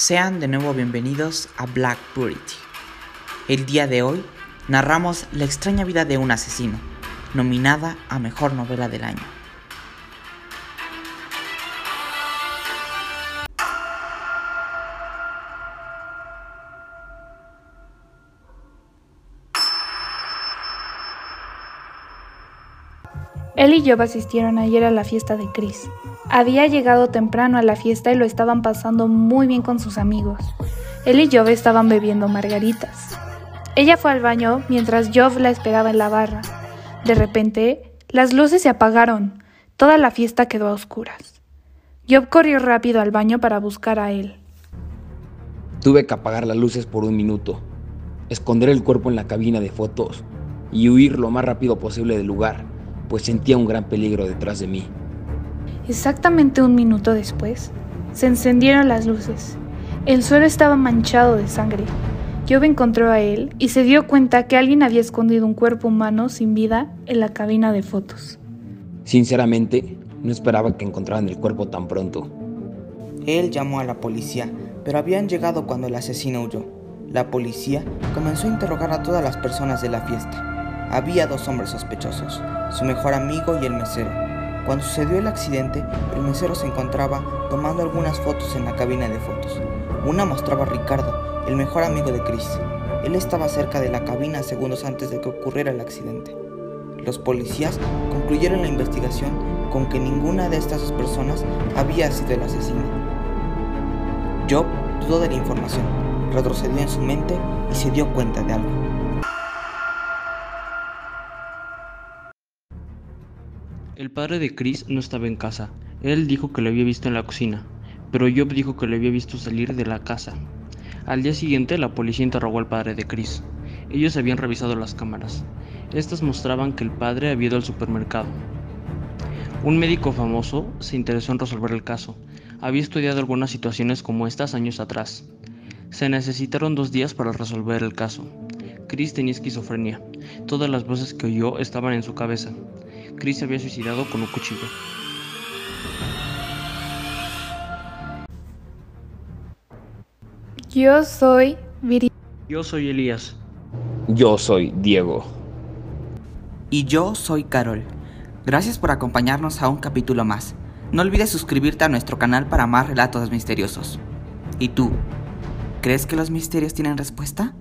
Sean de nuevo bienvenidos a Black Purity. El día de hoy narramos la extraña vida de un asesino, nominada a Mejor Novela del Año. Él y Job asistieron ayer a la fiesta de Chris. Había llegado temprano a la fiesta y lo estaban pasando muy bien con sus amigos. Él y Job estaban bebiendo margaritas. Ella fue al baño mientras Job la esperaba en la barra. De repente, las luces se apagaron. Toda la fiesta quedó a oscuras. Job corrió rápido al baño para buscar a él. Tuve que apagar las luces por un minuto, esconder el cuerpo en la cabina de fotos y huir lo más rápido posible del lugar, pues sentía un gran peligro detrás de mí. Exactamente un minuto después, se encendieron las luces. El suelo estaba manchado de sangre. Job encontró a él y se dio cuenta que alguien había escondido un cuerpo humano sin vida en la cabina de fotos. Sinceramente, no esperaba que encontraran el cuerpo tan pronto. Él llamó a la policía, pero habían llegado cuando el asesino huyó. La policía comenzó a interrogar a todas las personas de la fiesta. Había dos hombres sospechosos, su mejor amigo y el mesero. Cuando sucedió el accidente, el mesero se encontraba tomando algunas fotos en la cabina de fotos. Una mostraba a Ricardo, el mejor amigo de Chris. Él estaba cerca de la cabina segundos antes de que ocurriera el accidente. Los policías concluyeron la investigación con que ninguna de estas dos personas había sido el asesino. Job dudó de la información, retrocedió en su mente y se dio cuenta de algo. El padre de Chris no estaba en casa. Él dijo que lo había visto en la cocina, pero Job dijo que lo había visto salir de la casa. Al día siguiente, la policía interrogó al padre de Chris. Ellos habían revisado las cámaras. Estas mostraban que el padre había ido al supermercado. Un médico famoso se interesó en resolver el caso. Había estudiado algunas situaciones como estas años atrás. Se necesitaron dos días para resolver el caso. Chris tenía esquizofrenia. Todas las voces que oyó estaban en su cabeza. Chris se había suicidado con un cuchillo. Yo soy Viri. Yo soy Elías. Yo soy Diego. Y yo soy Carol. Gracias por acompañarnos a un capítulo más. No olvides suscribirte a nuestro canal para más relatos misteriosos. ¿Y tú? ¿Crees que los misterios tienen respuesta?